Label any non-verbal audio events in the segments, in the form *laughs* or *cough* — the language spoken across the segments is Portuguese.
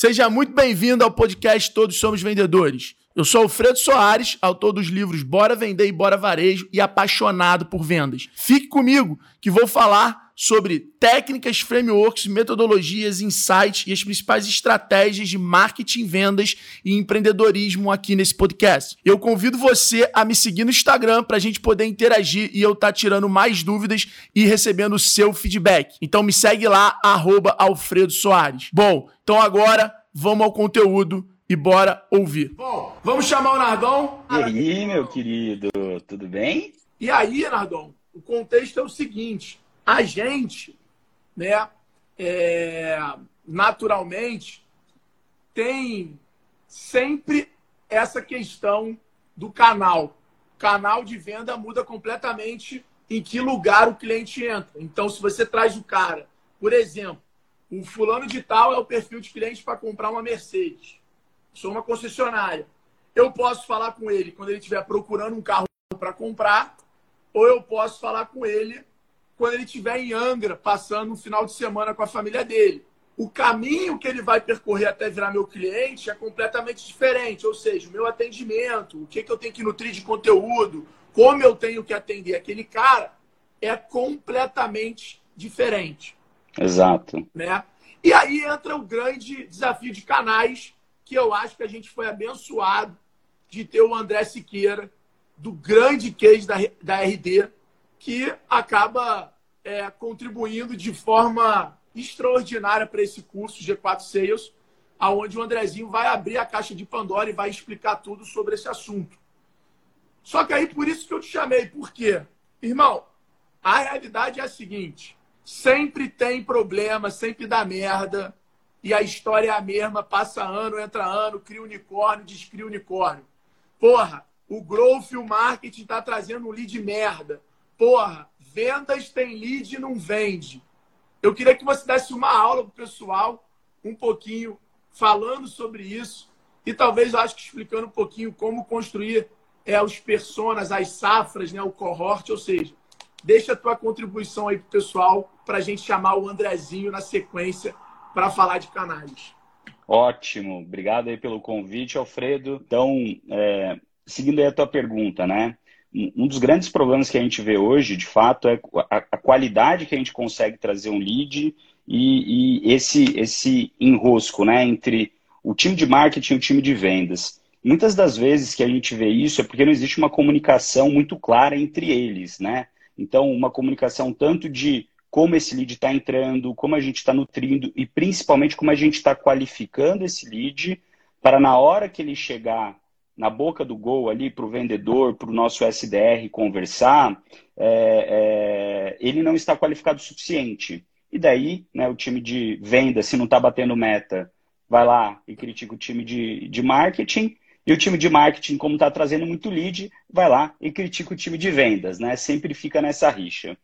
Seja muito bem-vindo ao podcast Todos Somos Vendedores. Eu sou Alfredo Soares, autor dos livros Bora Vender e Bora Varejo e apaixonado por vendas. Fique comigo que vou falar sobre técnicas, frameworks, metodologias, insights e as principais estratégias de marketing, vendas e empreendedorismo aqui nesse podcast. Eu convido você a me seguir no Instagram para a gente poder interagir e eu estar tá tirando mais dúvidas e recebendo o seu feedback. Então me segue lá, arroba Alfredo Soares. Bom, então agora vamos ao conteúdo e bora ouvir. Bom, vamos chamar o Nardon. E aí, meu querido, tudo bem? E aí, Nardon, o contexto é o seguinte: a gente, né, é, naturalmente, tem sempre essa questão do canal. Canal de venda muda completamente em que lugar o cliente entra. Então, se você traz o cara, por exemplo, o fulano de tal é o perfil de cliente para comprar uma Mercedes sou uma concessionária. Eu posso falar com ele quando ele estiver procurando um carro para comprar, ou eu posso falar com ele quando ele estiver em Angra, passando um final de semana com a família dele. O caminho que ele vai percorrer até virar meu cliente é completamente diferente. Ou seja, o meu atendimento, o que, que eu tenho que nutrir de conteúdo, como eu tenho que atender aquele cara, é completamente diferente. Exato. Né? E aí entra o grande desafio de canais que eu acho que a gente foi abençoado de ter o André Siqueira, do grande case da, da RD, que acaba é, contribuindo de forma extraordinária para esse curso G4 Sales, aonde o Andrezinho vai abrir a caixa de Pandora e vai explicar tudo sobre esse assunto. Só que aí por isso que eu te chamei, por quê? Irmão, a realidade é a seguinte: sempre tem problema, sempre dá merda, e a história é a mesma, passa ano, entra ano, cria unicórnio, descria unicórnio. Porra, o growth e o marketing tá trazendo um lead merda. Porra, vendas tem lead e não vende. Eu queria que você desse uma aula pro pessoal, um pouquinho, falando sobre isso e talvez, acho que explicando um pouquinho como construir é, os personas, as safras, né, o cohort, ou seja, deixa a tua contribuição aí pro pessoal para a gente chamar o Andrezinho na sequência para falar de canais. Ótimo, obrigado aí pelo convite, Alfredo. Então, é, seguindo aí a tua pergunta, né? Um dos grandes problemas que a gente vê hoje, de fato, é a, a qualidade que a gente consegue trazer um lead e, e, esse, esse enrosco né, entre o time de marketing e o time de vendas. Muitas das vezes que a gente vê isso é porque não existe uma comunicação muito clara entre eles, né? Então, uma comunicação tanto de como esse lead está entrando, como a gente está nutrindo e principalmente como a gente está qualificando esse lead para na hora que ele chegar na boca do gol ali para o vendedor, para o nosso SDR conversar, é, é, ele não está qualificado o suficiente. E daí, né, o time de venda, se não está batendo meta, vai lá e critica o time de, de marketing. E o time de marketing, como está trazendo muito lead, vai lá e critica o time de vendas, né? Sempre fica nessa rixa.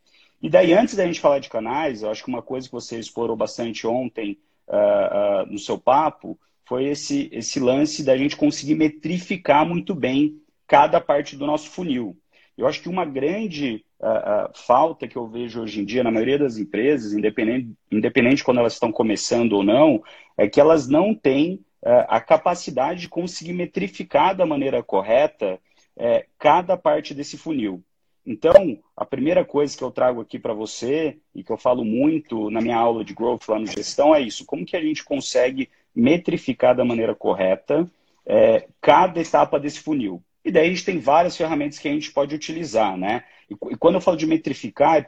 E daí, antes da gente falar de canais, eu acho que uma coisa que você explorou bastante ontem uh, uh, no seu papo foi esse, esse lance da gente conseguir metrificar muito bem cada parte do nosso funil. Eu acho que uma grande uh, falta que eu vejo hoje em dia na maioria das empresas, independente, independente quando elas estão começando ou não, é que elas não têm a capacidade de conseguir metrificar da maneira correta eh, cada parte desse funil. Então, a primeira coisa que eu trago aqui para você e que eu falo muito na minha aula de Growth lá no Gestão é isso: como que a gente consegue metrificar da maneira correta é, cada etapa desse funil. E daí a gente tem várias ferramentas que a gente pode utilizar, né? E, quando eu falo de metrificar, é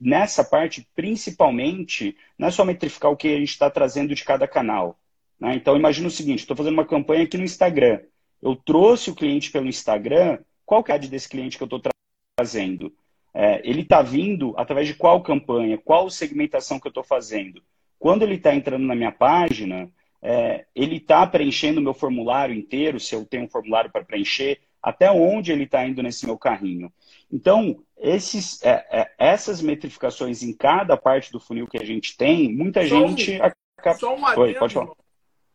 nessa parte, principalmente, não é só metrificar o que a gente está trazendo de cada canal. Né? Então, imagina o seguinte: estou fazendo uma campanha aqui no Instagram. Eu trouxe o cliente pelo Instagram, qual que é a desse cliente que eu estou fazendo? É, ele está vindo através de qual campanha? Qual segmentação que eu estou fazendo? Quando ele está entrando na minha página, é, ele está preenchendo o meu formulário inteiro, se eu tenho um formulário para preencher, até onde ele está indo nesse meu carrinho. Então, esses, é, é, essas metrificações em cada parte do funil que a gente tem, muita só gente. Um, acaba... Só um adendo, Oi, pode falar.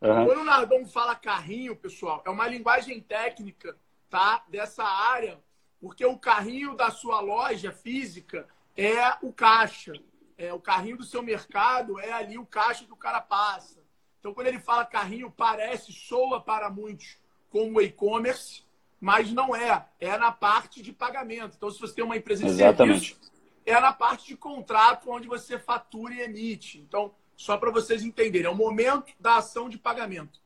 Uhum. Quando o Nardon fala carrinho, pessoal, é uma linguagem técnica tá, dessa área porque o carrinho da sua loja física é o caixa. É, o carrinho do seu mercado é ali o caixa que o cara passa. Então, quando ele fala carrinho, parece, soa para muitos como e-commerce, mas não é. É na parte de pagamento. Então, se você tem uma empresa de Exatamente. serviço, é na parte de contrato onde você fatura e emite. Então, só para vocês entenderem, é o momento da ação de pagamento.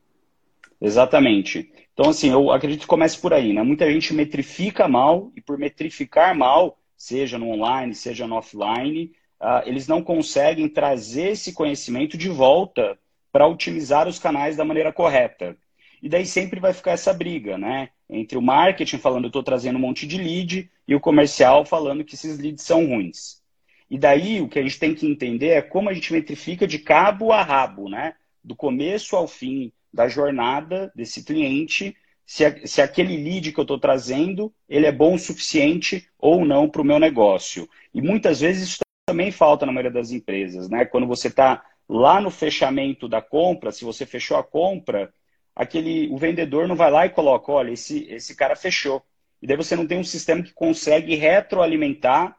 Exatamente. Então, assim, eu acredito que comece por aí, né? Muita gente metrifica mal, e por metrificar mal, seja no online, seja no offline, uh, eles não conseguem trazer esse conhecimento de volta para otimizar os canais da maneira correta. E daí sempre vai ficar essa briga, né? Entre o marketing falando eu estou trazendo um monte de lead e o comercial falando que esses leads são ruins. E daí o que a gente tem que entender é como a gente metrifica de cabo a rabo, né? Do começo ao fim da jornada desse cliente, se, se aquele lead que eu estou trazendo, ele é bom o suficiente ou não para o meu negócio. E muitas vezes isso também falta na maioria das empresas, né? Quando você está lá no fechamento da compra, se você fechou a compra, aquele o vendedor não vai lá e coloca, olha, esse, esse cara fechou. E daí você não tem um sistema que consegue retroalimentar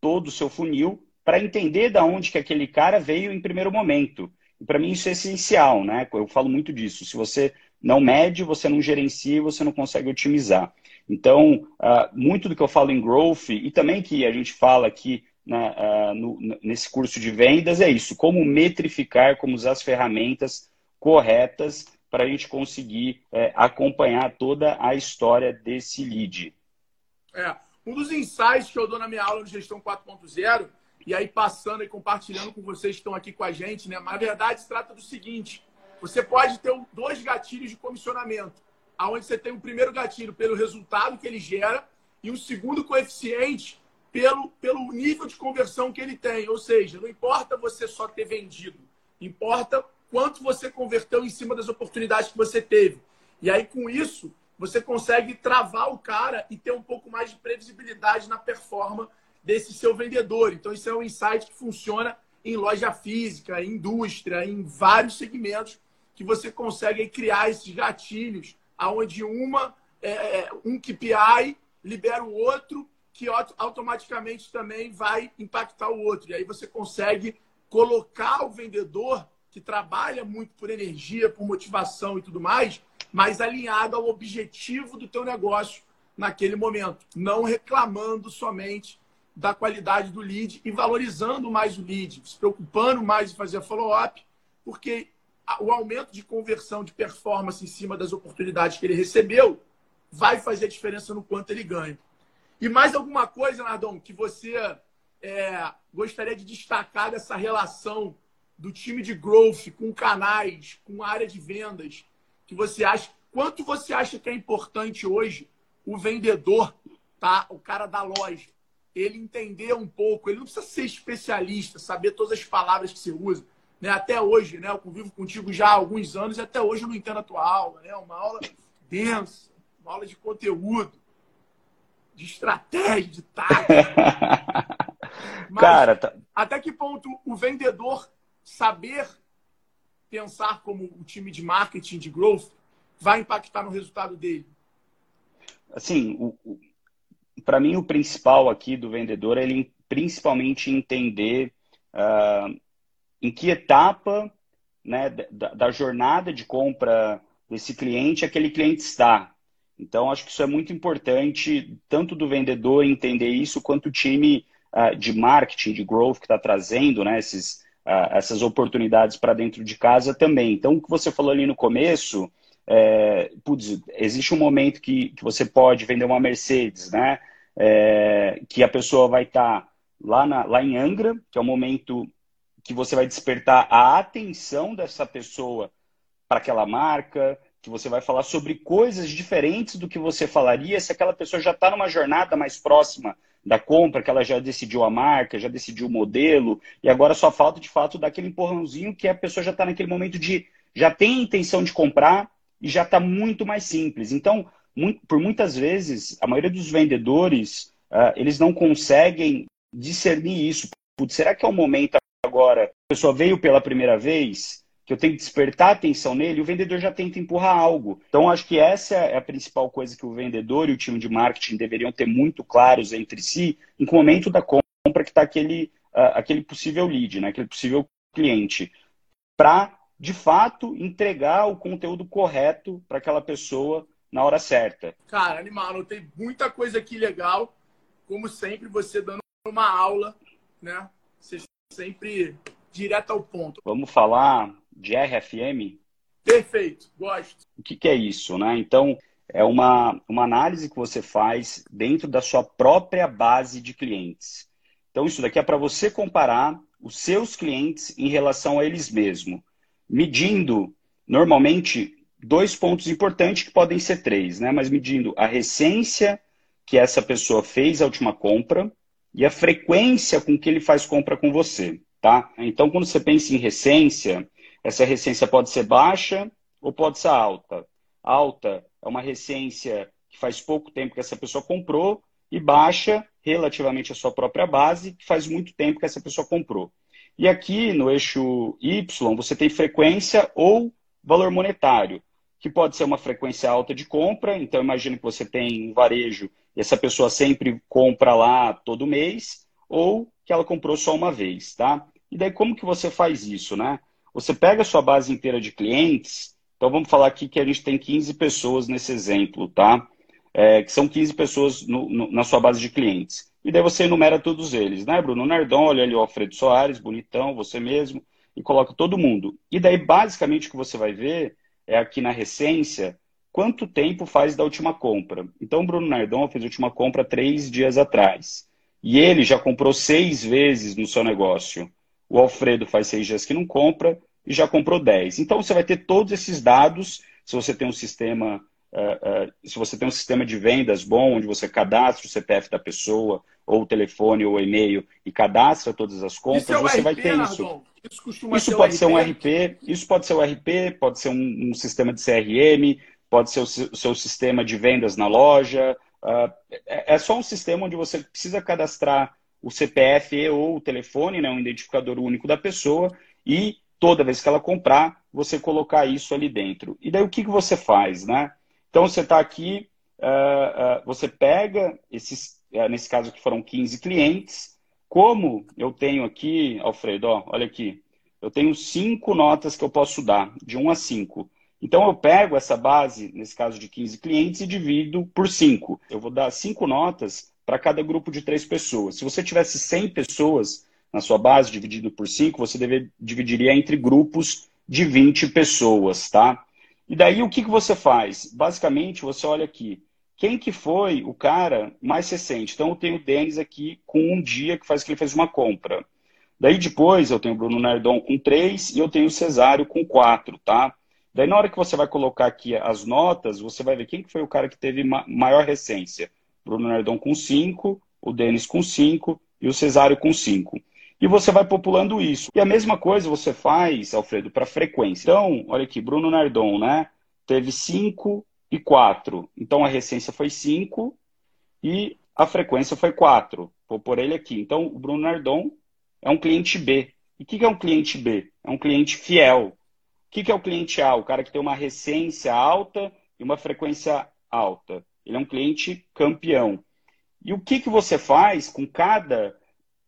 todo o seu funil para entender da onde que aquele cara veio em primeiro momento. E para mim isso é essencial, né? Eu falo muito disso. Se você não mede, você não gerencia, você não consegue otimizar. Então, uh, muito do que eu falo em growth e também que a gente fala aqui né, uh, no, nesse curso de vendas é isso: como metrificar, como usar as ferramentas corretas para a gente conseguir é, acompanhar toda a história desse lead. É, um dos insights que eu dou na minha aula de gestão 4.0, e aí passando e compartilhando com vocês que estão aqui com a gente, né? Mas na verdade se trata do seguinte: você pode ter dois gatilhos de comissionamento, aonde você tem o um primeiro gatilho pelo resultado que ele gera e um segundo coeficiente pelo, pelo nível de conversão que ele tem. Ou seja, não importa você só ter vendido, importa quanto você converteu em cima das oportunidades que você teve. E aí, com isso, você consegue travar o cara e ter um pouco mais de previsibilidade na performance desse seu vendedor. Então, isso é um insight que funciona em loja física, em indústria, em vários segmentos que você consegue criar esses gatilhos, aonde uma é, é um KPI libera o outro, que automaticamente também vai impactar o outro. E aí você consegue colocar o vendedor que trabalha muito por energia, por motivação e tudo mais, mas alinhado ao objetivo do teu negócio naquele momento, não reclamando somente da qualidade do lead e valorizando mais o lead, se preocupando mais em fazer follow-up, porque o aumento de conversão, de performance em cima das oportunidades que ele recebeu, vai fazer diferença no quanto ele ganha. E mais alguma coisa, Nardon, que você é, gostaria de destacar dessa relação do time de growth com canais, com área de vendas, que você acha, quanto você acha que é importante hoje o vendedor, tá? O cara da loja, ele entender um pouco, ele não precisa ser especialista, saber todas as palavras que você usa, né? Até hoje, né? Eu convivo contigo já há alguns anos e até hoje eu não entendo a tua aula, né? Uma aula densa, uma aula de conteúdo, de estratégia, de tática. *laughs* Mas, Cara, tá... até que ponto o vendedor saber pensar como o time de marketing, de growth, vai impactar no resultado dele? Assim, para mim o principal aqui do vendedor é ele principalmente entender uh, em que etapa né, da, da, jornada de compra desse cliente aquele cliente está. Então, acho que isso é muito importante, tanto do vendedor entender isso, quanto o time uh, de marketing, de growth que está trazendo né, esses, essas oportunidades para dentro de casa também. Então, o que você falou ali no começo, é, putz, existe um momento que, que você pode vender uma Mercedes, né? É, que a pessoa vai estar tá lá, na, lá em Angra, que é o momento que você vai despertar a atenção dessa pessoa para aquela marca, que você vai falar sobre coisas diferentes do que você falaria se aquela pessoa já está numa jornada mais próxima da compra, que ela já decidiu a marca, já decidiu o modelo, e agora só falta de fato daquele empurrãozinho que a pessoa já está naquele momento de já tem intenção de comprar e já está muito mais simples. Então, por muitas vezes, a maioria dos vendedores, uh, eles não conseguem discernir isso. Putz, será que é o momento agora? A pessoa veio pela primeira vez, que eu tenho que despertar a atenção nele, o vendedor já tenta empurrar algo. Então, acho que essa é a principal coisa que o vendedor e o time de marketing deveriam ter muito claros entre si, em que momento da compra que está aquele, uh, aquele possível lead, né? aquele possível cliente, para de fato, entregar o conteúdo correto para aquela pessoa na hora certa. Cara, animal, tem muita coisa aqui legal. Como sempre, você dando uma aula, né? Você sempre direto ao ponto. Vamos falar de RFM? Perfeito, gosto. O que, que é isso, né? Então, é uma, uma análise que você faz dentro da sua própria base de clientes. Então, isso daqui é para você comparar os seus clientes em relação a eles mesmos medindo normalmente dois pontos importantes que podem ser três, né? Mas medindo a recência que essa pessoa fez a última compra e a frequência com que ele faz compra com você, tá? Então, quando você pensa em recência, essa recência pode ser baixa ou pode ser alta. Alta é uma recência que faz pouco tempo que essa pessoa comprou e baixa relativamente à sua própria base, que faz muito tempo que essa pessoa comprou. E aqui no eixo Y, você tem frequência ou valor monetário, que pode ser uma frequência alta de compra. Então, imagine que você tem um varejo e essa pessoa sempre compra lá todo mês, ou que ela comprou só uma vez, tá? E daí, como que você faz isso, né? Você pega a sua base inteira de clientes, então vamos falar aqui que a gente tem 15 pessoas nesse exemplo, tá? É, que são 15 pessoas no, no, na sua base de clientes. E daí você enumera todos eles, né, Bruno Nardon, olha ali o Alfredo Soares, bonitão, você mesmo, e coloca todo mundo. E daí, basicamente, o que você vai ver é aqui na recência quanto tempo faz da última compra. Então, o Bruno Nardon fez a última compra três dias atrás. E ele já comprou seis vezes no seu negócio. O Alfredo faz seis dias que não compra e já comprou dez. Então, você vai ter todos esses dados, se você tem um sistema Uh, uh, se você tem um sistema de vendas bom, onde você cadastra o CPF da pessoa, ou o telefone, ou o e-mail, e cadastra todas as compras, é você RP, vai ter isso. Isso, isso pode ser um RP, isso pode ser um RP, pode ser um, um sistema de CRM, pode ser o, o, seu sistema de vendas na loja. Uh, é, é, só um sistema onde você precisa cadastrar o CPF ou o telefone, né, um identificador único da pessoa, e toda vez que ela comprar, você colocar isso ali dentro. E daí o que, que você faz, né? Então, você está aqui, uh, uh, você pega esses, uh, nesse caso aqui foram 15 clientes. Como eu tenho aqui, Alfredo, ó, olha aqui, eu tenho cinco notas que eu posso dar, de 1 a 5. Então, eu pego essa base, nesse caso de 15 clientes, e divido por 5. Eu vou dar cinco notas para cada grupo de três pessoas. Se você tivesse 100 pessoas na sua base, dividido por 5, você deve, dividiria entre grupos de 20 pessoas, tá? E daí o que, que você faz? Basicamente, você olha aqui. Quem que foi o cara mais recente? Então, eu tenho o Denis aqui com um dia que faz que ele fez uma compra. Daí depois eu tenho o Bruno Nardon com três e eu tenho o Cesário com quatro, tá? Daí na hora que você vai colocar aqui as notas, você vai ver quem que foi o cara que teve maior recência. Bruno Nardon com cinco, o Denis com cinco e o Cesário com cinco e você vai populando isso. E a mesma coisa você faz, Alfredo, para frequência. Então, olha aqui, Bruno Nardon, né? Teve 5 e 4. Então a recência foi 5 e a frequência foi 4. Vou pôr ele aqui. Então, o Bruno Nardon é um cliente B. E o que, é um cliente B? É um cliente fiel. O que é o cliente A? O cara que tem uma recência alta e uma frequência alta. Ele é um cliente campeão. E o que, que você faz com cada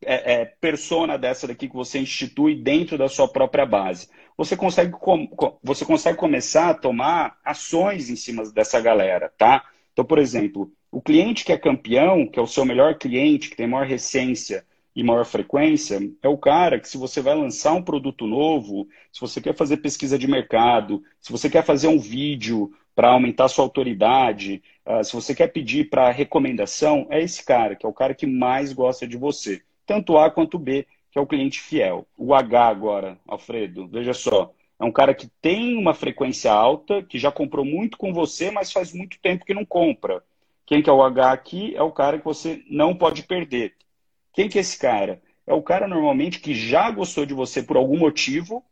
é, é, persona dessa daqui que você institui dentro da sua própria base. Você consegue, com, você consegue começar a tomar ações em cima dessa galera, tá? Então, por exemplo, o cliente que é campeão, que é o seu melhor cliente, que tem maior recência e maior frequência, é o cara que se você vai lançar um produto novo, se você quer fazer pesquisa de mercado, se você quer fazer um vídeo para aumentar sua autoridade, uh, se você quer pedir para recomendação, é esse cara, que é o cara que mais gosta de você tanto A quanto B, que é o cliente fiel. O H agora, Alfredo, veja só, é um cara que tem uma frequência alta, que já comprou muito com você, mas faz muito tempo que não compra. Quem que é o H aqui é o cara que você não pode perder. Quem que é esse cara? É o cara normalmente que já gostou de você por algum motivo,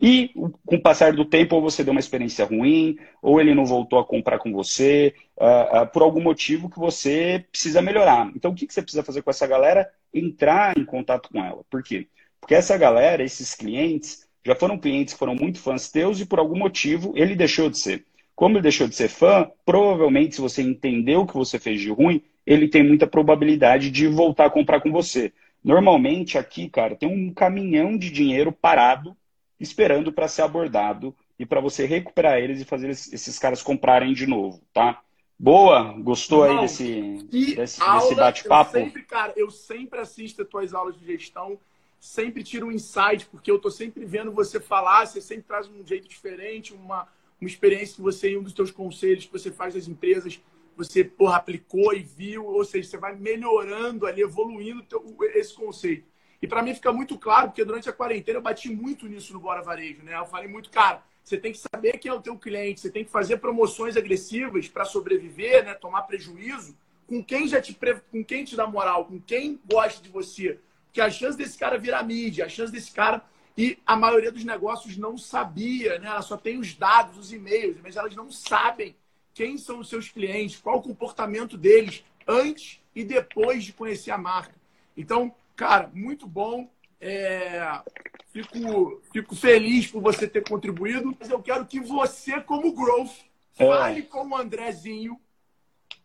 e com o passar do tempo, ou você deu uma experiência ruim, ou ele não voltou a comprar com você, uh, uh, por algum motivo que você precisa melhorar. Então, o que, que você precisa fazer com essa galera? Entrar em contato com ela. Por quê? Porque essa galera, esses clientes, já foram clientes que foram muito fãs teus e por algum motivo ele deixou de ser. Como ele deixou de ser fã, provavelmente, se você entendeu o que você fez de ruim, ele tem muita probabilidade de voltar a comprar com você. Normalmente, aqui, cara, tem um caminhão de dinheiro parado esperando para ser abordado e para você recuperar eles e fazer esses caras comprarem de novo, tá? Boa, gostou Não, aí desse, desse, desse bate-papo? Cara, eu sempre assisto as tuas aulas de gestão, sempre tiro um insight, porque eu tô sempre vendo você falar, você sempre traz um jeito diferente, uma, uma experiência que você, em um dos teus conselhos que você faz das empresas, você porra, aplicou e viu, ou seja, você vai melhorando ali, evoluindo teu, esse conceito. E para mim fica muito claro, porque durante a quarentena eu bati muito nisso no Bora Varejo, né? Eu falei muito, cara, você tem que saber quem é o teu cliente, você tem que fazer promoções agressivas para sobreviver, né? Tomar prejuízo com quem já te com quem te dá moral, com quem gosta de você. Porque a chance desse cara virar mídia, a chance desse cara e a maioria dos negócios não sabia, né? Ela só tem os dados, os e-mails, mas elas não sabem quem são os seus clientes, qual o comportamento deles antes e depois de conhecer a marca. Então, Cara, muito bom. É... Fico, fico feliz por você ter contribuído. Mas eu quero que você, como Growth, é. fale é. com o Andrezinho,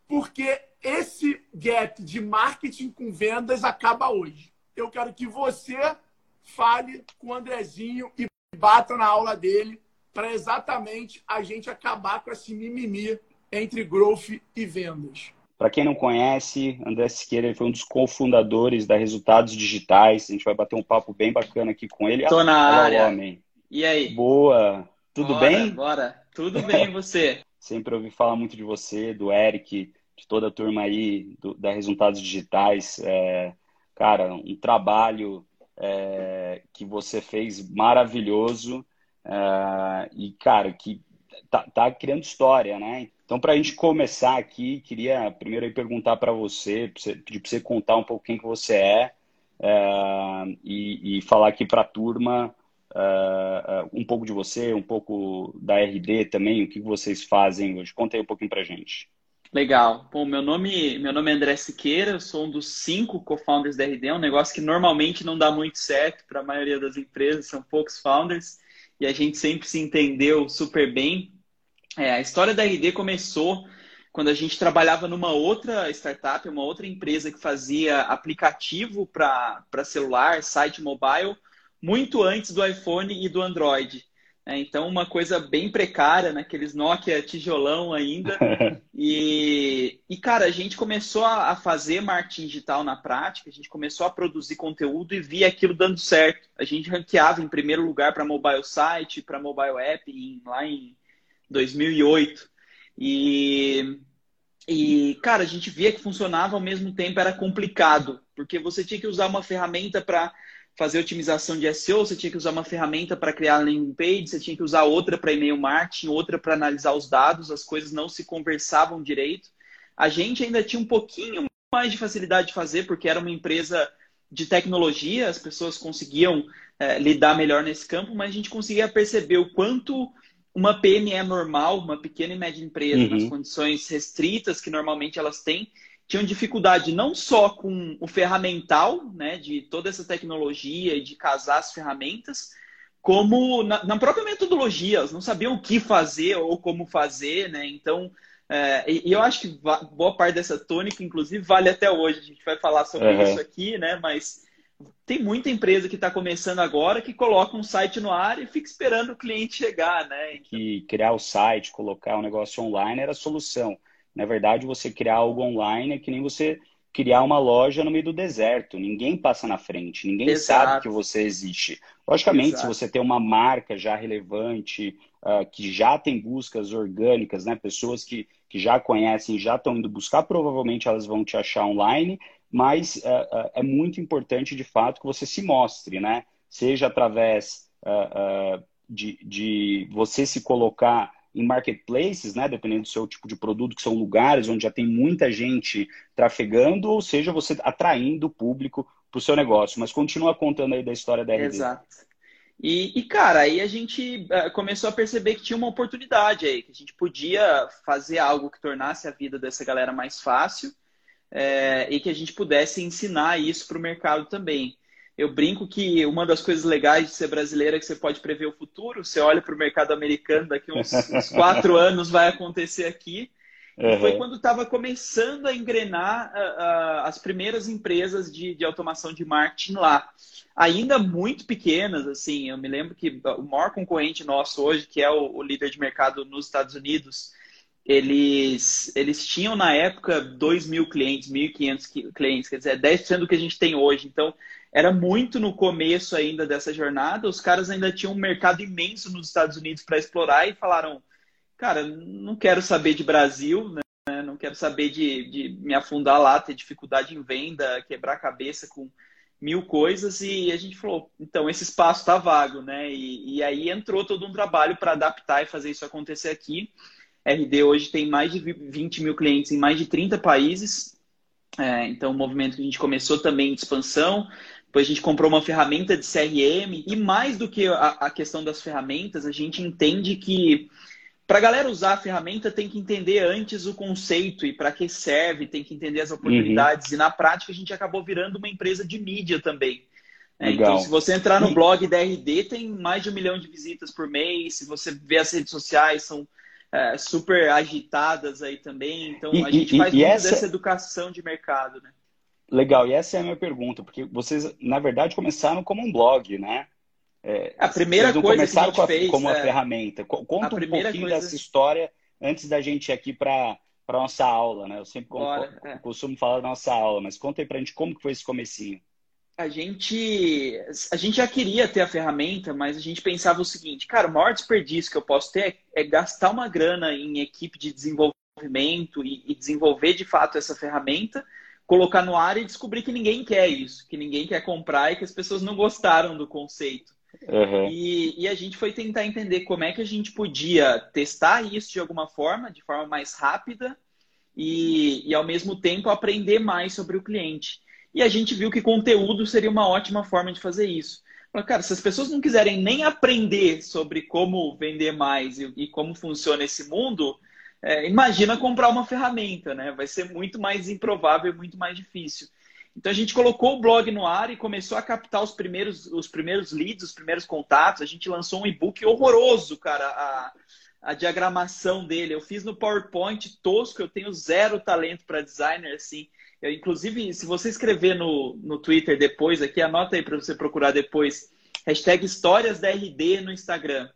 porque esse gap de marketing com vendas acaba hoje. Eu quero que você fale com o Andrezinho e bata na aula dele para exatamente a gente acabar com esse mimimi entre growth e vendas. Para quem não conhece, André Siqueira foi um dos cofundadores da Resultados Digitais. A gente vai bater um papo bem bacana aqui com ele. Tô na Olá, área. Homem. E aí? Boa. Tudo bora, bem? Bora. Tudo bem, você? *laughs* Sempre ouvi falar muito de você, do Eric, de toda a turma aí do, da Resultados Digitais. É, cara, um trabalho é, que você fez maravilhoso é, e, cara, que tá, tá criando história, né? Então, para a gente começar aqui, queria primeiro perguntar para você, pedir para você contar um pouco quem que você é, é e, e, falar aqui para a turma é, um pouco de você, um pouco da RD também, o que vocês fazem hoje. Conta aí um pouquinho para a gente. Legal. Bom, meu nome, meu nome é André Siqueira, eu sou um dos cinco co-founders da RD, é um negócio que normalmente não dá muito certo para a maioria das empresas, são poucos founders, e a gente sempre se entendeu super bem. É, a história da RD começou quando a gente trabalhava numa outra startup, uma outra empresa que fazia aplicativo para celular, site mobile, muito antes do iPhone e do Android. É, então, uma coisa bem precária, naqueles Nokia tijolão ainda. *laughs* E, e cara, a gente começou a fazer marketing digital na prática, a gente começou a produzir conteúdo e via aquilo dando certo. A gente ranqueava em primeiro lugar para mobile site, para mobile app, em, lá em 2008. E, e, cara, a gente via que funcionava ao mesmo tempo, era complicado, porque você tinha que usar uma ferramenta para fazer otimização de SEO, você tinha que usar uma ferramenta para criar landing page, você tinha que usar outra para e-mail marketing, outra para analisar os dados, as coisas não se conversavam direito. A gente ainda tinha um pouquinho mais de facilidade de fazer, porque era uma empresa de tecnologia, as pessoas conseguiam é, lidar melhor nesse campo, mas a gente conseguia perceber o quanto uma PME normal, uma pequena e média empresa, uhum. nas condições restritas que normalmente elas têm, tinham dificuldade não só com o ferramental, né, de toda essa tecnologia e de casar as ferramentas, como na, na, própria metodologia, elas não sabiam o que fazer ou como fazer, né? Então, é, e, eu acho que boa parte dessa tônica, inclusive, vale até hoje. A gente vai falar sobre uhum. isso aqui, né? Mas tem muita empresa que está começando agora que coloca um site no ar e fica esperando o cliente chegar, né? Então... Que criar o site, colocar um negócio online era a solução. Na verdade, você criar algo online é que nem você criar uma loja no meio do deserto. Ninguém passa na frente, ninguém Exato. sabe que você existe. Logicamente, Exato. se você tem uma marca já relevante, uh, que já tem buscas orgânicas, né? Pessoas que, que já conhecem, já estão indo buscar, provavelmente elas vão te achar online mas uh, uh, é muito importante, de fato, que você se mostre, né? Seja através de, de você se colocar em marketplaces, né, dependendo do seu tipo de produto, que são lugares onde já tem muita gente trafegando, ou seja, você atraindo o público para o seu negócio. Mas continua contando aí da história da RD. Exato. E, e, cara, aí a gente começou a perceber que tinha uma oportunidade aí, que a gente podia fazer algo que tornasse a vida dessa galera mais fácil é, e que a gente pudesse ensinar isso para o mercado também. Eu brinco que uma das coisas legais de ser brasileira é que você pode prever o futuro. Você olha para o mercado americano, daqui uns, uns *laughs* quatro anos vai acontecer aqui. Uhum. Foi quando estava começando a engrenar uh, uh, as primeiras empresas de, de automação de marketing lá. Ainda muito pequenas, assim. Eu me lembro que o maior concorrente nosso hoje, que é o, o líder de mercado nos Estados Unidos, eles, eles tinham na época 2 mil clientes, 1.500 clientes, quer dizer, 10% do que a gente tem hoje. Então, era muito no começo ainda dessa jornada. Os caras ainda tinham um mercado imenso nos Estados Unidos para explorar e falaram: cara, não quero saber de Brasil, né? não quero saber de, de me afundar lá, ter dificuldade em venda, quebrar a cabeça com mil coisas. E a gente falou: então, esse espaço está vago, né? E, e aí entrou todo um trabalho para adaptar e fazer isso acontecer aqui. RD hoje tem mais de 20 mil clientes em mais de 30 países. É, então, o movimento que a gente começou também de expansão. Depois a gente comprou uma ferramenta de CRM. E mais do que a, a questão das ferramentas, a gente entende que para a galera usar a ferramenta tem que entender antes o conceito e para que serve, tem que entender as oportunidades. Uhum. E na prática a gente acabou virando uma empresa de mídia também. É, então, se você entrar no blog da RD, tem mais de um milhão de visitas por mês. Se você ver as redes sociais, são é, super agitadas aí também. Então, e, a gente e, faz e muito essa... dessa educação de mercado, né? Legal, e essa é a minha pergunta, porque vocês, na verdade, começaram como um blog, né? É, a primeira coisa começaram que a gente com a, como é... uma ferramenta. Conta um pouquinho coisa... dessa história antes da gente ir aqui para para nossa aula, né? Eu sempre Bora, é. costumo falar da nossa aula, mas conta aí para a gente como que foi esse comecinho a gente, a gente já queria ter a ferramenta, mas a gente pensava o seguinte, cara, o maior desperdício que eu posso ter é, gastar uma grana em equipe de desenvolvimento e, e, desenvolver de fato essa ferramenta, colocar no ar e descobrir que ninguém quer isso, que ninguém quer comprar e que as pessoas não gostaram do conceito. Uhum. E, e, a gente foi tentar entender como é que a gente podia testar isso de alguma forma, de forma mais rápida e, e ao mesmo tempo aprender mais sobre o cliente. E a gente viu que conteúdo seria uma ótima forma de fazer isso. Falei, cara, se as pessoas não quiserem nem aprender sobre como vender mais e, e como funciona esse mundo, é, imagina comprar uma ferramenta, né? Vai ser muito mais improvável e muito mais difícil. Então a gente colocou o blog no ar e começou a captar os primeiros, os primeiros leads, os primeiros contatos. A gente lançou um e-book horroroso, cara, a, a diagramação dele. Eu fiz no PowerPoint tosco, eu tenho zero talento para designer, assim. Eu, inclusive, se você escrever no, no Twitter depois, aqui, anota aí para você procurar depois, hashtag histórias da RD no Instagram.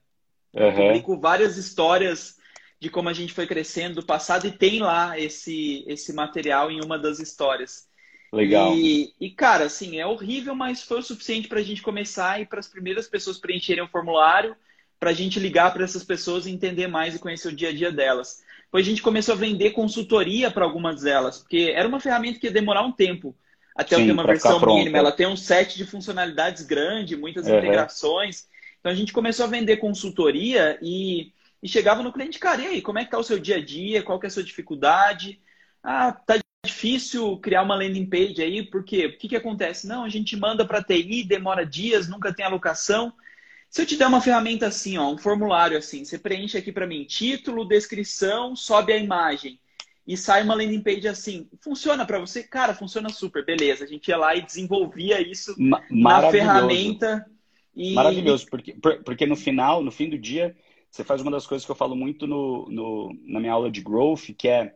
Uhum. Eu publico várias histórias de como a gente foi crescendo do passado e tem lá esse, esse material em uma das histórias. Legal. E, e cara, assim, é horrível, mas foi o suficiente para a gente começar e para as primeiras pessoas preencherem o formulário, para a gente ligar para essas pessoas e entender mais e conhecer o dia a dia delas. Depois a gente começou a vender consultoria para algumas delas, porque era uma ferramenta que ia demorar um tempo até Sim, ter uma versão mínima. Ela tem um set de funcionalidades grande, muitas uhum. integrações. Então a gente começou a vender consultoria e, e chegava no cliente, cara, e aí, como é que está o seu dia a dia? Qual que é a sua dificuldade? Ah, tá difícil criar uma landing page aí, por quê? O que, que acontece? Não, a gente manda para TI, demora dias, nunca tem alocação. Se eu te der uma ferramenta assim, ó, um formulário assim, você preenche aqui para mim título, descrição, sobe a imagem e sai uma landing page assim. Funciona para você? Cara, funciona super, beleza. A gente ia lá e desenvolvia isso na ferramenta. E... Maravilhoso, porque, porque no final, no fim do dia, você faz uma das coisas que eu falo muito no, no, na minha aula de growth, que é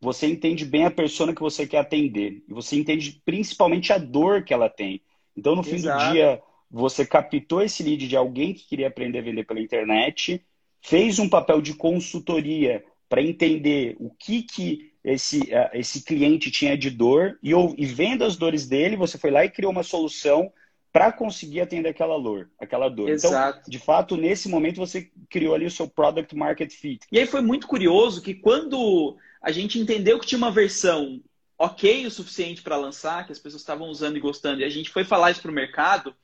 você entende bem a persona que você quer atender. E você entende principalmente a dor que ela tem. Então, no fim Exato. do dia, você captou esse lead de alguém que queria aprender a vender pela internet, fez um papel de consultoria para entender o que, que esse, uh, esse cliente tinha de dor e, e vendo as dores dele, você foi lá e criou uma solução para conseguir atender aquela dor, aquela dor. Então, Exato. Então, de fato, nesse momento você criou ali o seu product market fit. E aí foi muito curioso que quando a gente entendeu que tinha uma versão ok o suficiente para lançar, que as pessoas estavam usando e gostando, e a gente foi falar isso para o mercado,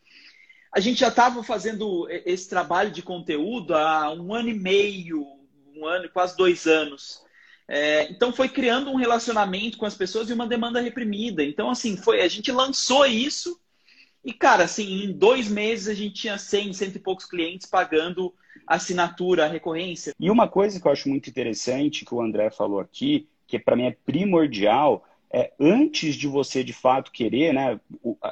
a gente já estava fazendo esse trabalho de conteúdo há um ano e meio, um ano, quase dois anos. É, então foi criando um relacionamento com as pessoas e uma demanda reprimida. Então, assim, foi, a gente lançou isso e, cara, assim, em dois meses a gente tinha 100, cento e poucos clientes pagando assinatura, recorrência. E uma coisa que eu acho muito interessante que o André falou aqui, que para mim é primordial, é antes de você de fato querer, né?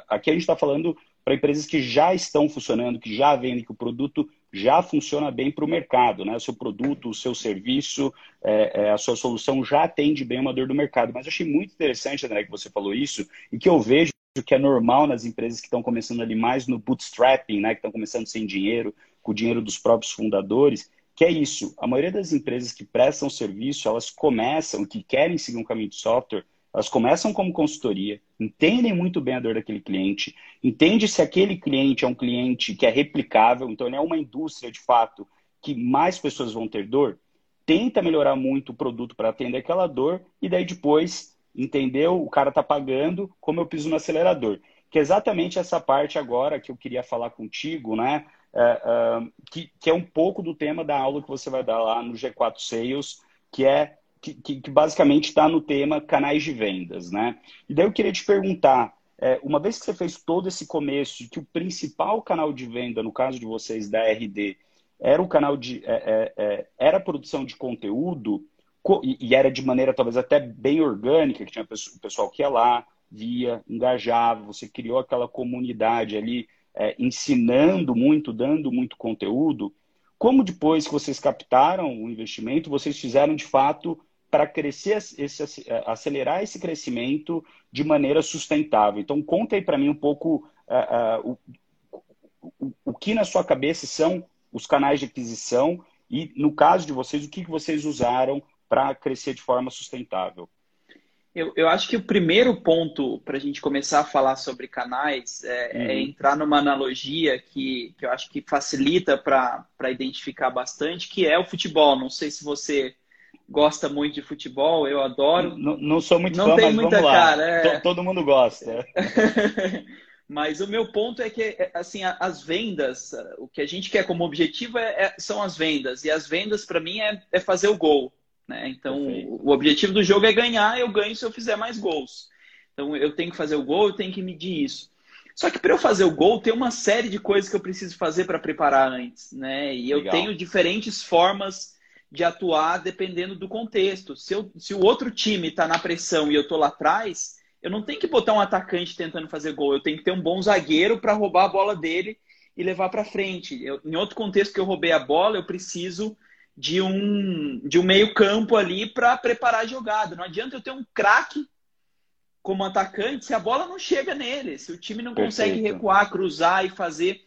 Aqui a gente está falando para empresas que já estão funcionando, que já vendem, que o produto já funciona bem para o mercado, né? O seu produto, o seu serviço, é, é, a sua solução já atende bem uma dor do mercado. Mas eu achei muito interessante, André, que você falou isso e que eu vejo que é normal nas empresas que estão começando ali mais no bootstrapping, né? Que estão começando sem dinheiro, com o dinheiro dos próprios fundadores, que é isso. A maioria das empresas que prestam serviço, elas começam, que querem seguir um caminho de software, elas começam como consultoria, entendem muito bem a dor daquele cliente, entende se aquele cliente é um cliente que é replicável, então ele é uma indústria de fato que mais pessoas vão ter dor, tenta melhorar muito o produto para atender aquela dor e daí depois, entendeu? O cara está pagando, como eu piso no acelerador. Que é exatamente essa parte agora que eu queria falar contigo, né? É, é, que, que é um pouco do tema da aula que você vai dar lá no G4 Sales, que é que, que, que basicamente está no tema canais de vendas, né? E daí eu queria te perguntar, é, uma vez que você fez todo esse começo, que o principal canal de venda, no caso de vocês da RD, era o canal de é, é, é, era a produção de conteúdo e, era de maneira talvez até bem orgânica, que tinha o pessoal que ia lá, via, engajava, você criou aquela comunidade ali é, ensinando muito, dando muito conteúdo. Como depois que vocês captaram o investimento, vocês fizeram de fato para crescer, esse, acelerar esse crescimento de maneira sustentável. Então, conta aí para mim um pouco uh, uh, o, o, o, que na sua cabeça são os canais de aquisição e, no caso de vocês, o que vocês usaram para crescer de forma sustentável. Eu, eu acho que o primeiro ponto para a gente começar a falar sobre canais é, é uhum. é, entrar numa analogia que, que eu acho que facilita para identificar bastante, que é o futebol. Não sei se você gosta muito de futebol, eu adoro. Não, não sou muito não fã, tem muita cara. É... Todo mundo gosta. *laughs* mas o meu ponto é que, assim, as vendas, o que a gente quer como objetivo é, é são as vendas. E as vendas, para mim, é, é, fazer o gol. Né? Então, Perfeito. o objetivo do jogo é ganhar, eu ganho se eu fizer mais gols. Então, eu tenho que fazer o gol, eu tenho que medir isso. Só que para eu fazer o gol, tem uma série de coisas que eu preciso fazer para preparar antes, né? E eu Legal. tenho diferentes formas de atuar dependendo do contexto. Se, eu, se o outro time está na pressão e eu estou lá atrás, eu não tenho que botar um atacante tentando fazer gol. Eu tenho que ter um bom zagueiro para roubar a bola dele e levar para frente. Eu, em outro contexto que eu roubei a bola, eu preciso de um, de um meio campo ali para preparar a jogada. Não adianta eu ter um craque como atacante se a bola não chega nele, se o time não Perfeito. consegue recuar, cruzar e fazer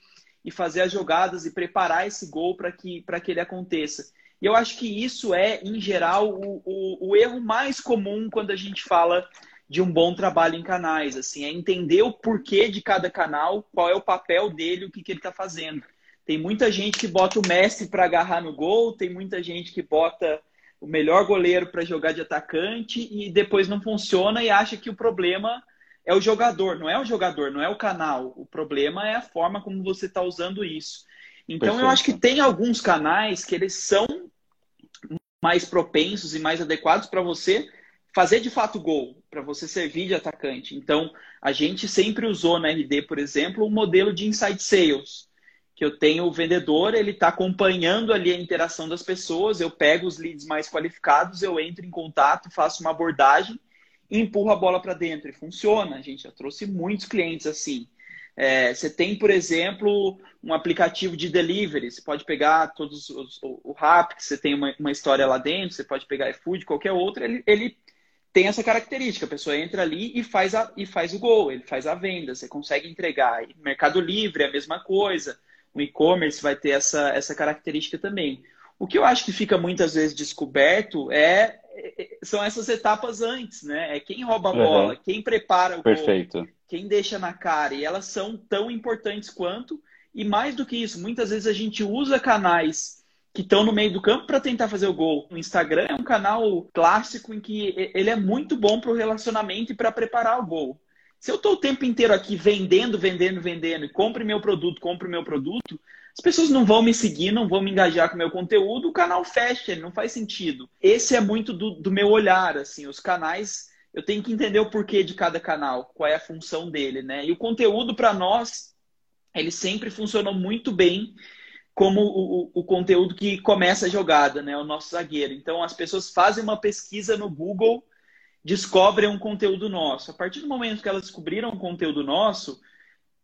e fazer as jogadas e preparar esse gol para que, que ele aconteça. E eu acho que isso é, em geral, o, o, o, erro mais comum quando a gente fala de um bom trabalho em canais. Assim, é entender o porquê de cada canal, qual é o papel dele, o que, que ele está fazendo. Tem muita gente que bota o mestre para agarrar no gol, tem muita gente que bota o melhor goleiro para jogar de atacante e depois não funciona e acha que o problema é o jogador, não é o jogador, não é o canal. O problema é a forma como você está usando isso. Então Perfeito. eu acho que tem alguns canais que eles são mais propensos e mais adequados para você fazer de fato gol, para você servir de atacante. Então, a gente sempre usou na RD, por exemplo, o um modelo de inside sales, que eu tenho o vendedor, ele está acompanhando ali a interação das pessoas, eu pego os leads mais qualificados, eu entro em contato, faço uma abordagem e empurro a bola para dentro. E funciona, a gente já trouxe muitos clientes assim. É, você tem, por exemplo, um aplicativo de delivery. Você pode pegar todos os, o, o Rap, que você tem uma, uma história lá dentro, você pode pegar iFood, qualquer outro, ele, ele tem essa característica. A pessoa entra ali e faz, a, e faz o gol, ele faz a venda, você consegue entregar. Mercado Livre é a mesma coisa. O e-commerce vai ter essa, essa característica também. O que eu acho que fica muitas vezes descoberto é, é são essas etapas antes, né? É quem rouba a bola, uhum. quem prepara o Perfeito. gol, quem deixa na cara. E elas são tão importantes quanto. E mais do que isso, muitas vezes a gente usa canais que estão no meio do campo para tentar fazer o gol. O Instagram é um canal clássico em que ele é muito bom para o relacionamento e para preparar o gol. Se eu estou o tempo inteiro aqui vendendo, vendendo, vendendo, e compre meu produto, compre meu produto, as pessoas não vão me seguir, não vão me engajar com o meu conteúdo, o canal fecha, não faz sentido. Esse é muito do, do meu olhar, assim, os canais, eu tenho que entender o porquê de cada canal, qual é a função dele, né? E o conteúdo para nós ele sempre funcionou muito bem como o, o, o, conteúdo que começa a jogada, né? O nosso zagueiro. Então, as pessoas fazem uma pesquisa no Google, descobrem um conteúdo nosso. A partir do momento que elas descobriram um conteúdo nosso,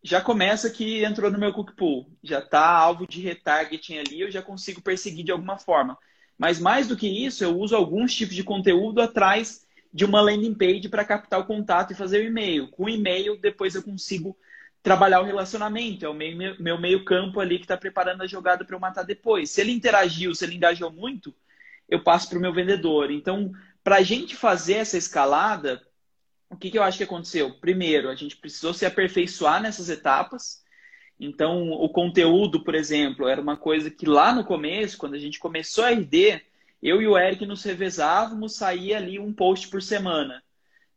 já começa que entrou no meu cook pool, já está alvo de retargeting ali, eu já consigo perseguir de alguma forma. Mas mais do que isso, eu uso alguns tipos de conteúdo atrás de uma landing page para captar o contato e fazer o e-mail. Com o e-mail, depois eu consigo trabalhar o relacionamento, é o meu, meu meio campo ali que está preparando a jogada para eu matar depois. Se ele interagiu, se ele engajou muito, eu passo para o meu vendedor. Então, para a gente fazer essa escalada, o que, que eu acho que aconteceu? Primeiro, a gente precisou se aperfeiçoar nessas etapas. Então, o conteúdo, por exemplo, era uma coisa que lá no começo, quando a gente começou a RD, eu e o Eric nos revezávamos, saía ali um post por semana.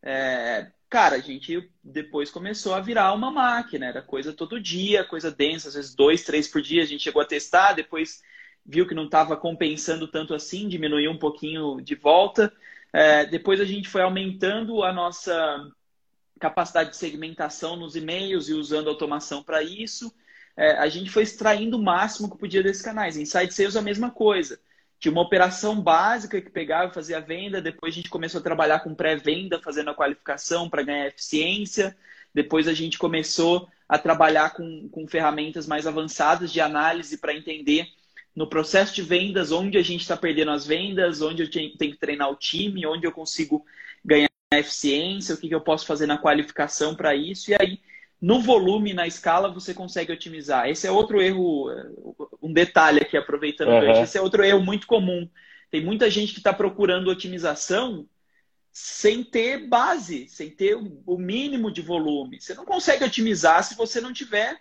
É, cara, a gente depois começou a virar uma máquina, era coisa todo dia, coisa densa, às vezes dois, três por dia, a gente chegou a testar, depois viu que não estava compensando tanto assim, diminuiu um pouquinho de volta. É, depois a gente foi aumentando a nossa capacidade de segmentação nos e-mails e usando automação para isso. É, a gente foi extraindo o máximo que podia desses canais. Inside Sales a mesma coisa. Tinha uma operação básica que pegava e fazia a venda, depois a gente começou a trabalhar com pré-venda, fazendo a qualificação para ganhar eficiência. Depois a gente começou a trabalhar com, com ferramentas mais avançadas de análise para entender no processo de vendas, onde a gente está perdendo as vendas, onde eu tenho que treinar o time, onde eu consigo ganhar eficiência, o que, que eu posso fazer na qualificação para isso, e aí no volume, na escala, você consegue otimizar. Esse é outro erro, um detalhe aqui, aproveitando uhum. esse é outro erro muito comum. Tem muita gente que está procurando otimização sem ter base, sem ter o mínimo de volume. Você não consegue otimizar se você não tiver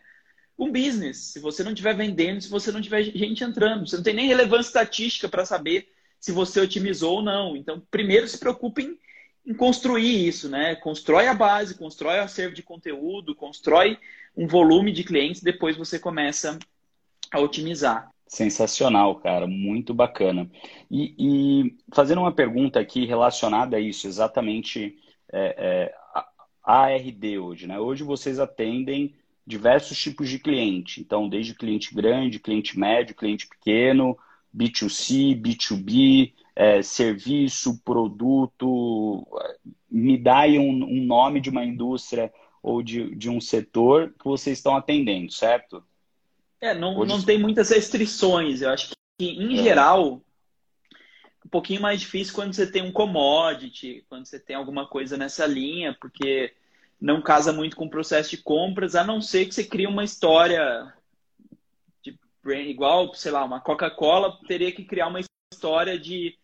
um business, se você não estiver vendendo, se você não tiver gente entrando. Você não tem nem relevância estatística para saber se você otimizou ou não. Então, primeiro se preocupe em, em, construir isso, né? Constrói a base, constrói o acervo de conteúdo, constrói um volume de clientes, depois você começa a otimizar. Sensacional, cara, muito bacana. E, e fazendo uma pergunta aqui relacionada a isso, exatamente é, é, a ARD hoje, né? Hoje vocês atendem diversos tipos de cliente. Então, desde cliente grande, cliente médio, cliente pequeno, B2C, B2B, é, serviço, produto. Me dá aí um, um, nome de uma indústria ou de, de um setor que vocês estão atendendo, certo? É, não, não tem muitas restrições. Eu acho que, em é. geral, um pouquinho mais difícil quando você tem um commodity, quando você tem alguma coisa nessa linha, porque não casa muito com o processo de compras, a não ser que você crie uma história de brand, igual, sei lá, uma Coca-Cola teria que criar uma história de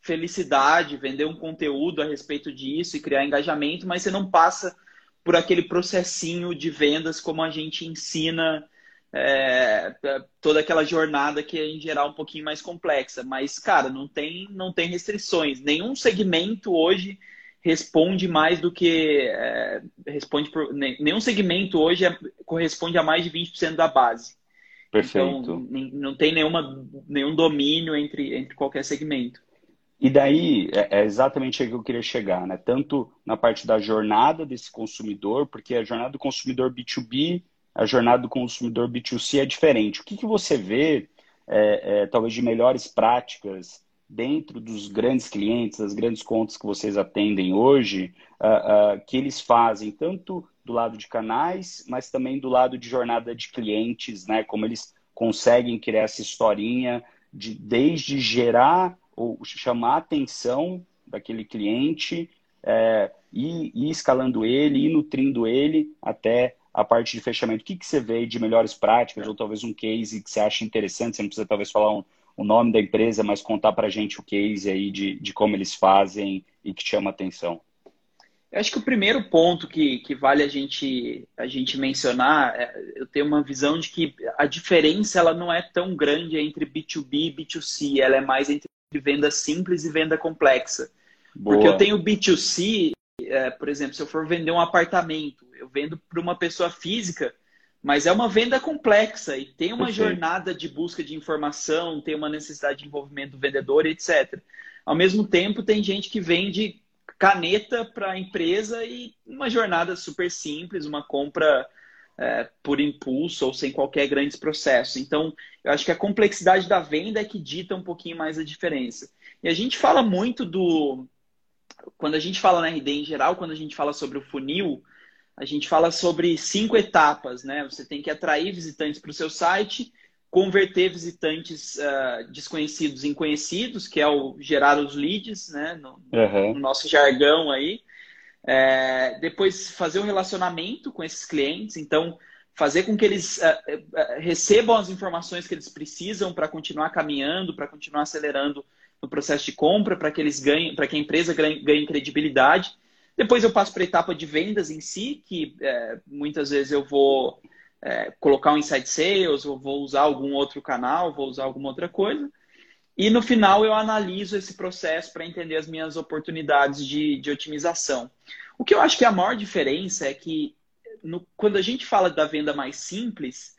felicidade, vender um conteúdo a respeito disso e criar engajamento, mas você não passa por aquele processinho de vendas como a gente ensina é, toda aquela jornada que é em geral um pouquinho mais complexa. Mas, cara, não tem, não tem restrições. Nenhum segmento hoje responde mais do que. É, responde por, nenhum segmento hoje é, corresponde a mais de 20% da base. Perfeito. Então, não tem nenhuma, nenhum domínio entre, entre qualquer segmento. E daí é, é exatamente aí que eu queria chegar, né? Tanto na parte da jornada desse consumidor, porque a jornada do consumidor B2B, a jornada do consumidor B2C é diferente. O que, que você vê, é, é, talvez, de melhores práticas dentro dos grandes clientes, das grandes contas que vocês atendem hoje, uh, uh, que eles fazem tanto do lado de canais, mas também do lado de jornada de clientes, né? Como eles conseguem criar essa historinha de desde gerar ou chamar a atenção daquele cliente é, e ir escalando ele, ir nutrindo ele até a parte de fechamento. O que, que você vê de melhores práticas, ou talvez um case que você acha interessante? Você não precisa talvez falar um, o nome da empresa, mas contar para a gente o case aí de, de como eles fazem e que chama atenção. Eu acho que o primeiro ponto que, que vale a gente, a gente mencionar, é, eu tenho uma visão de que a diferença ela não é tão grande entre B2B e B2C, ela é mais entre venda simples e venda complexa. Boa. Porque eu tenho B2C, é, por exemplo, se eu for vender um apartamento, eu vendo para uma pessoa física, mas é uma venda complexa e tem uma Perfeito. jornada de busca de informação, tem uma necessidade de envolvimento do vendedor, etc. Ao mesmo tempo, tem gente que vende caneta para a empresa e uma jornada super simples, uma compra é, por impulso ou sem qualquer grande processo. Então, eu acho que a complexidade da venda é que dita um pouquinho mais a diferença. E a gente fala muito do. Quando a gente fala na RD em geral, quando a gente fala sobre o funil, a gente fala sobre cinco etapas, né? Você tem que atrair visitantes para o seu site, converter visitantes uh, desconhecidos em conhecidos, que é o gerar os leads, né? No, uhum. no nosso jargão aí. É, depois fazer um relacionamento com esses clientes, então fazer com que eles uh, uh, recebam as informações que eles precisam para continuar caminhando, para continuar acelerando no processo de compra, para que eles ganhem, para que a empresa ganhe, ganhe credibilidade. Depois eu passo para a etapa de vendas em si, que é, muitas vezes eu vou é, colocar um inside sales, ou vou usar algum outro canal, vou usar alguma outra coisa. E no final eu analiso esse processo para entender as minhas oportunidades de, de otimização. O que eu acho que a maior diferença é que no, quando a gente fala da venda mais simples,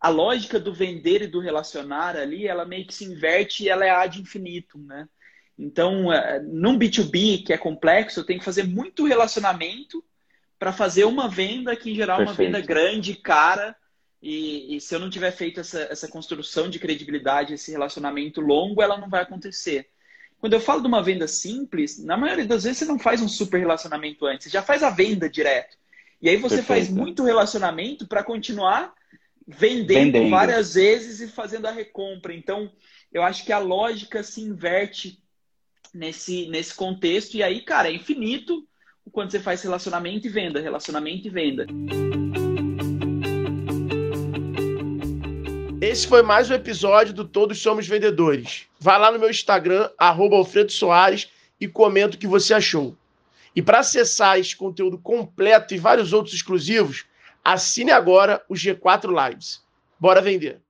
a lógica do vender e do relacionar ali, ela meio que se inverte e ela é ad infinitum, né? Então, é, num B2B que é complexo, eu tenho que fazer muito relacionamento para fazer uma venda que, em geral, é uma venda grande, cara. E, e, se eu não tiver feito essa, essa construção de credibilidade, esse relacionamento longo, ela não vai acontecer. Quando eu falo de uma venda simples, na maioria das vezes você não faz um super relacionamento antes, você já faz a venda direto. E aí você Perfeito. faz muito relacionamento para continuar vendendo, vendendo, várias vezes e fazendo a recompra. Então, eu acho que a lógica se inverte nesse, nesse contexto. E aí, cara, é infinito quando você faz relacionamento e venda, relacionamento e venda. Esse foi mais um episódio do Todos Somos Vendedores. Vá lá no meu Instagram, Alfredo Soares, e comenta o que você achou. E para acessar esse conteúdo completo e vários outros exclusivos, assine agora o G4 Lives. Bora vender!